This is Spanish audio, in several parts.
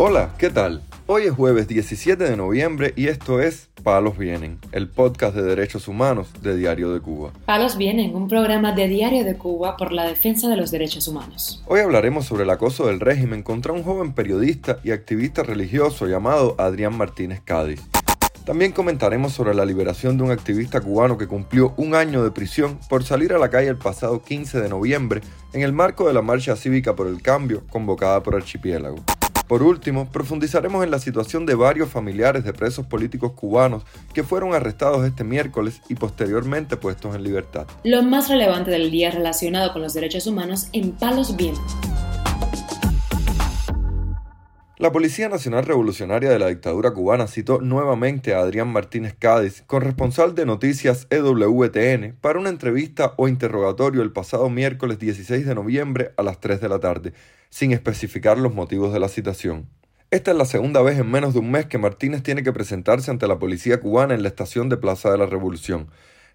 Hola, ¿qué tal? Hoy es jueves 17 de noviembre y esto es Palos Vienen, el podcast de derechos humanos de Diario de Cuba. Palos Vienen, un programa de Diario de Cuba por la defensa de los derechos humanos. Hoy hablaremos sobre el acoso del régimen contra un joven periodista y activista religioso llamado Adrián Martínez Cádiz. También comentaremos sobre la liberación de un activista cubano que cumplió un año de prisión por salir a la calle el pasado 15 de noviembre en el marco de la Marcha Cívica por el Cambio convocada por Archipiélago. Por último, profundizaremos en la situación de varios familiares de presos políticos cubanos que fueron arrestados este miércoles y posteriormente puestos en libertad. Lo más relevante del día relacionado con los derechos humanos en Palos Vientos. La Policía Nacional Revolucionaria de la dictadura cubana citó nuevamente a Adrián Martínez Cádiz, corresponsal de noticias EWTN, para una entrevista o interrogatorio el pasado miércoles 16 de noviembre a las 3 de la tarde, sin especificar los motivos de la citación. Esta es la segunda vez en menos de un mes que Martínez tiene que presentarse ante la policía cubana en la estación de Plaza de la Revolución.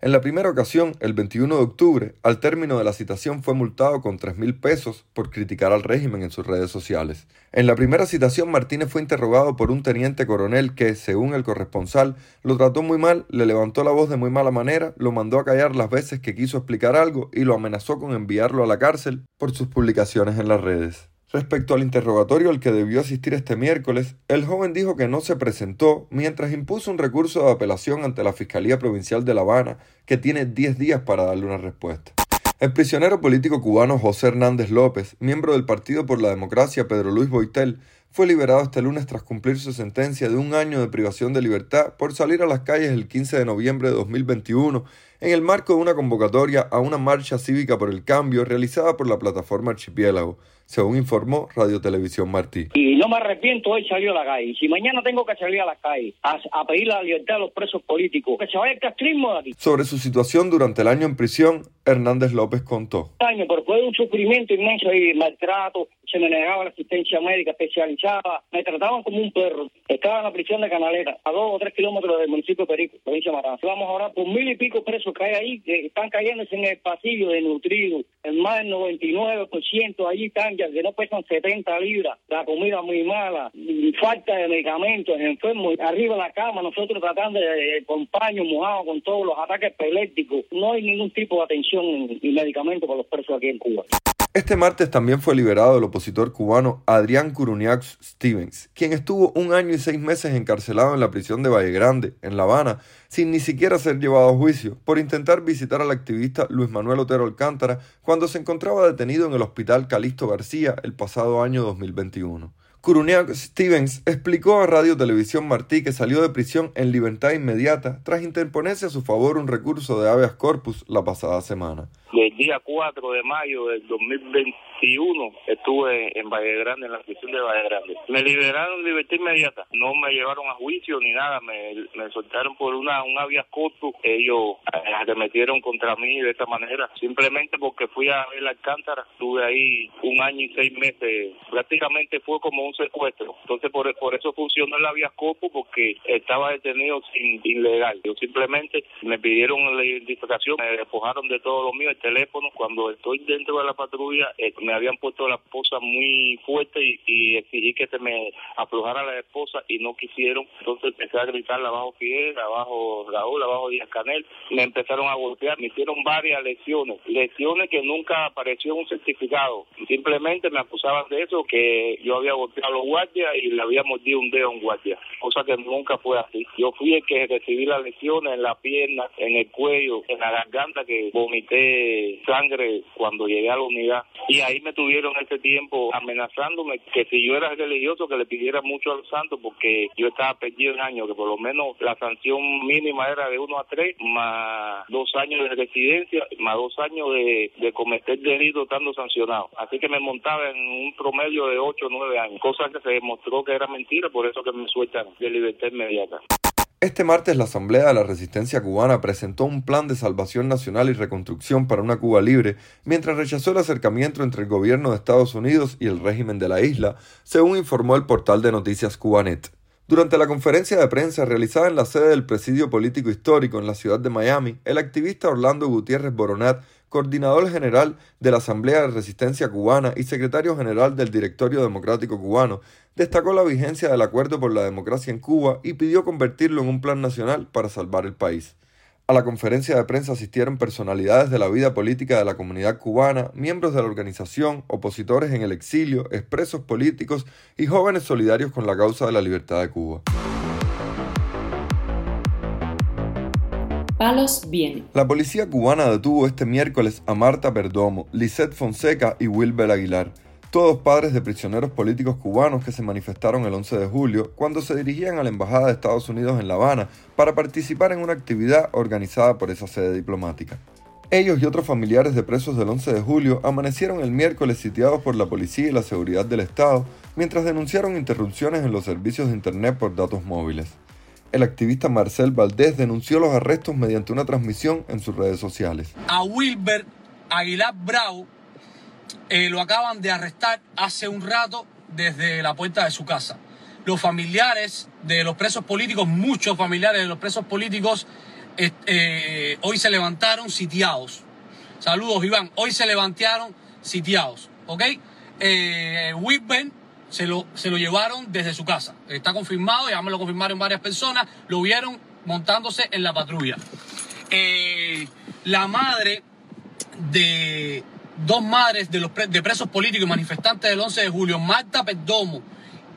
En la primera ocasión, el 21 de octubre, al término de la citación fue multado con 3 mil pesos por criticar al régimen en sus redes sociales. En la primera citación, Martínez fue interrogado por un teniente coronel que, según el corresponsal, lo trató muy mal, le levantó la voz de muy mala manera, lo mandó a callar las veces que quiso explicar algo y lo amenazó con enviarlo a la cárcel por sus publicaciones en las redes. Respecto al interrogatorio al que debió asistir este miércoles, el joven dijo que no se presentó mientras impuso un recurso de apelación ante la Fiscalía Provincial de La Habana, que tiene 10 días para darle una respuesta. El prisionero político cubano José Hernández López, miembro del Partido por la Democracia Pedro Luis Boitel, fue liberado este lunes tras cumplir su sentencia de un año de privación de libertad por salir a las calles el 15 de noviembre de 2021 en el marco de una convocatoria a una marcha cívica por el cambio realizada por la plataforma Archipiélago, según informó Radio Televisión Martí. Y no me arrepiento hoy salir a la calle. Si mañana tengo que salir a la calle a, pedir la libertad a los presos políticos, que se vaya el castrismo de aquí. Sobre su situación durante el año en prisión, Hernández López contó. Año, pero fue un sufrimiento inmenso y maltrato, se me negaba la asistencia médica especializada, me trataban como un perro. Estaba en la prisión de Canaleta, a dos o tres kilómetros del municipio de Perico, provincia de Matanzas. Vamos ahora por mil y pico presos que hay ahí, que están cayéndose en el pasillo de nutrido. El más del 99% allí están ya que no pesan 70 libras, la comida muy mala, falta de medicamentos, enfermos, arriba de la cama, nosotros tratando de, con paños mojados, con todos los ataques epilépticos. No hay ningún tipo de atención y medicamento para los presos aquí en Cuba. Este martes también fue liberado el opositor cubano Adrián Curuniac Stevens, quien estuvo un año y seis meses encarcelado en la prisión de Valle Grande, en La Habana, sin ni siquiera ser llevado a juicio, por intentar visitar al activista Luis Manuel Otero Alcántara cuando se encontraba detenido en el hospital Calixto García el pasado año 2021. Curuniac Stevens explicó a Radio Televisión Martí que salió de prisión en libertad inmediata tras interponerse a su favor un recurso de habeas corpus la pasada semana. El día 4 de mayo del 2021 estuve en Valle Grande, en la prisión de Valle Grande. Me liberaron libertad inmediata. No me llevaron a juicio ni nada. Me, me soltaron por una un habeas corpus. Ellos se metieron contra mí de esta manera. Simplemente porque fui a ver la Alcántara. Estuve ahí un año y seis meses. Prácticamente fue como un secuestro. Entonces por, por eso funcionó el habeas corpus porque estaba detenido sin ilegal. Yo simplemente me pidieron la identificación, me despojaron de todo lo mío teléfono. Cuando estoy dentro de la patrulla, eh, me habían puesto la esposa muy fuerte y, exigí que se me aflojara la esposa y no quisieron. Entonces empecé a gritar abajo Fidel, abajo Raúl, abajo Díaz Canel. Me empezaron a golpear, me hicieron varias lesiones, lesiones que nunca apareció un certificado. Simplemente me acusaban de eso, que yo había golpeado a los guardias y le había mordido un dedo a un guardia, cosa que nunca fue así. Yo fui el que recibí las lesiones en la pierna, en el cuello, en la garganta, que vomité sangre cuando llegué a la unidad y ahí me tuvieron ese tiempo amenazándome que si yo era religioso que le pidiera mucho a los santos porque yo estaba perdido en años, que por lo menos la sanción mínima era de uno a tres más dos años de residencia, más dos años de, de cometer delitos estando sancionado. Así que me montaba en un promedio de ocho o nueve años, cosa que se demostró que era mentira, por eso que me sueltan de libertad inmediata. Este martes la Asamblea de la Resistencia Cubana presentó un plan de salvación nacional y reconstrucción para una Cuba libre, mientras rechazó el acercamiento entre el gobierno de Estados Unidos y el régimen de la isla, según informó el portal de noticias Cubanet. Durante la conferencia de prensa realizada en la sede del Presidio Político Histórico en la ciudad de Miami, el activista Orlando Gutiérrez Boronat coordinador general de la Asamblea de Resistencia Cubana y secretario general del Directorio Democrático Cubano, destacó la vigencia del Acuerdo por la Democracia en Cuba y pidió convertirlo en un plan nacional para salvar el país. A la conferencia de prensa asistieron personalidades de la vida política de la comunidad cubana, miembros de la organización, opositores en el exilio, expresos políticos y jóvenes solidarios con la causa de la libertad de Cuba. Palos viene. La policía cubana detuvo este miércoles a Marta Perdomo, Lisette Fonseca y Wilber Aguilar todos padres de prisioneros políticos cubanos que se manifestaron el 11 de julio cuando se dirigían a la Embajada de Estados Unidos en La Habana para participar en una actividad organizada por esa sede diplomática. Ellos y otros familiares de presos del 11 de julio amanecieron el miércoles sitiados por la policía y la seguridad del Estado mientras denunciaron interrupciones en los servicios de Internet por datos móviles. El activista Marcel Valdés denunció los arrestos mediante una transmisión en sus redes sociales. A Wilber Aguilar Bravo eh, lo acaban de arrestar hace un rato desde la puerta de su casa. Los familiares de los presos políticos, muchos familiares de los presos políticos, eh, hoy se levantaron sitiados. Saludos, Iván. Hoy se levantaron sitiados. ¿Ok? Eh, se lo, se lo llevaron desde su casa. Está confirmado, ya me lo confirmaron varias personas. Lo vieron montándose en la patrulla. Eh, la madre de, dos madres de, los de presos políticos y manifestantes del 11 de julio, Marta Perdomo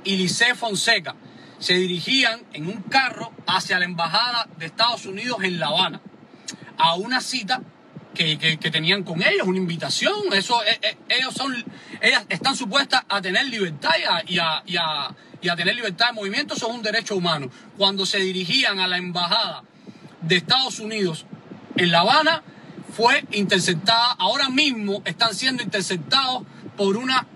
y Lice Fonseca, se dirigían en un carro hacia la embajada de Estados Unidos en La Habana, a una cita que, tenían con ellos, una invitación. Eso, eh, eh, ellos son, ellas están supuestas a tener libertad y a, y a tener libertad de movimiento, eso es un derecho humano. Cuando se dirigían a la embajada de Estados Unidos en La Habana, fue interceptada, ahora mismo están siendo interceptados por una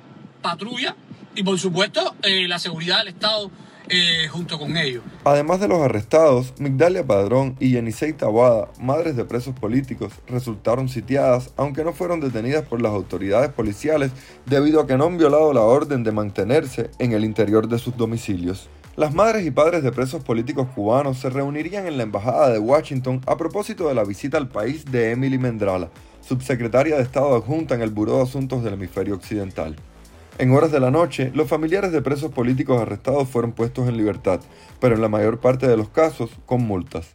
patrulla y por supuesto eh, la seguridad del Estado eh, junto con ellos. Además de los arrestados, Migdalia Padrón y Yenisei Tabada, madres de presos políticos, resultaron sitiadas, aunque no fueron detenidas por las autoridades policiales debido a que no han violado la orden de mantenerse en el interior de sus domicilios. Las madres y padres de presos políticos cubanos se reunirían en la Embajada de Washington a propósito de la visita al país de Emily Mendrala, subsecretaria de Estado adjunta en el Buró de Asuntos del Hemisferio Occidental. En horas de la noche, los familiares de presos políticos arrestados fueron puestos en libertad, pero en la mayor parte de los casos con multas.